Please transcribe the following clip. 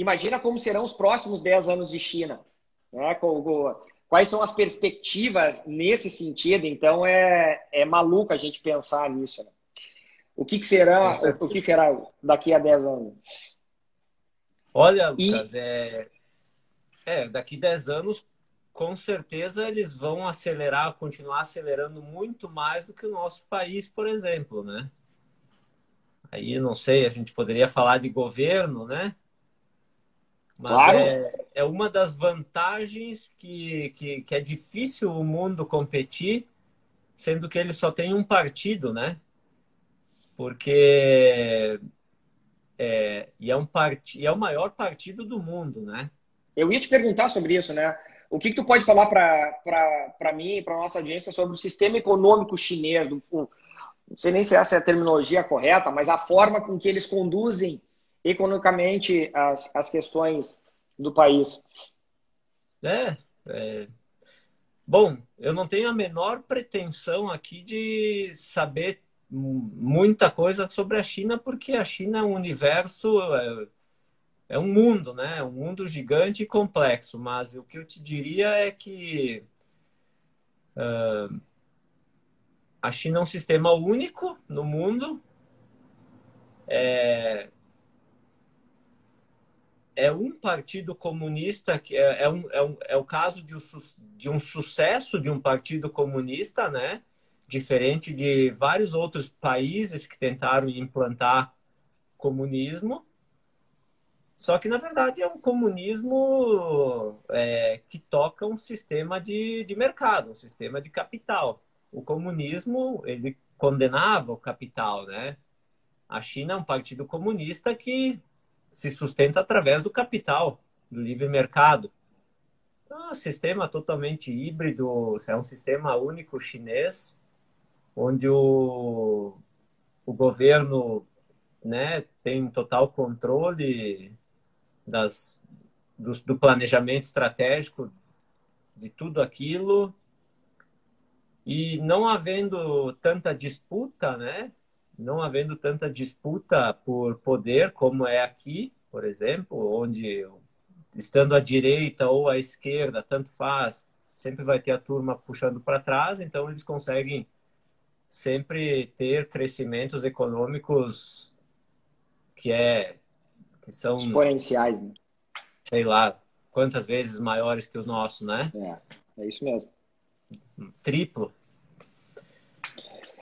imagina como serão os próximos 10 anos de China. Né? Quais são as perspectivas nesse sentido? Então, é, é maluco a gente pensar nisso. Né? O que, que será o que será daqui a 10 anos? Olha, Lucas, e... é, é, daqui 10 anos, com certeza eles vão acelerar, continuar acelerando muito mais do que o nosso país, por exemplo, né? Aí, não sei, a gente poderia falar de governo, né? Mas claro. é, é uma das vantagens que, que, que é difícil o mundo competir, sendo que ele só tem um partido, né? Porque é, e, é um part... e é o maior partido do mundo, né? Eu ia te perguntar sobre isso, né? O que, que tu pode falar para mim e para nossa audiência sobre o sistema econômico chinês? Do, não sei nem se essa é a terminologia correta, mas a forma com que eles conduzem economicamente as, as questões do país. É, é, Bom, eu não tenho a menor pretensão aqui de saber muita coisa sobre a China, porque a China é um universo, é, é um mundo, né? É um mundo gigante e complexo. Mas o que eu te diria é que uh, a China é um sistema único no mundo. É, é um partido comunista que é, é, um, é, um, é o caso de um, de um sucesso de um partido comunista, né? diferente de vários outros países que tentaram implantar comunismo. Só que, na verdade, é um comunismo é, que toca um sistema de, de mercado, um sistema de capital. O comunismo, ele condenava o capital, né? A China é um partido comunista que se sustenta através do capital, do livre mercado. Então, é um sistema totalmente híbrido, é um sistema único chinês, onde o, o governo né, tem total controle das, do, do planejamento estratégico de tudo aquilo e não havendo tanta disputa, né? Não havendo tanta disputa por poder como é aqui, por exemplo, onde estando à direita ou à esquerda, tanto faz, sempre vai ter a turma puxando para trás, então eles conseguem sempre ter crescimentos econômicos que é que são exponenciais, né? sei lá quantas vezes maiores que os nossos, né? É, é isso mesmo. Triplo,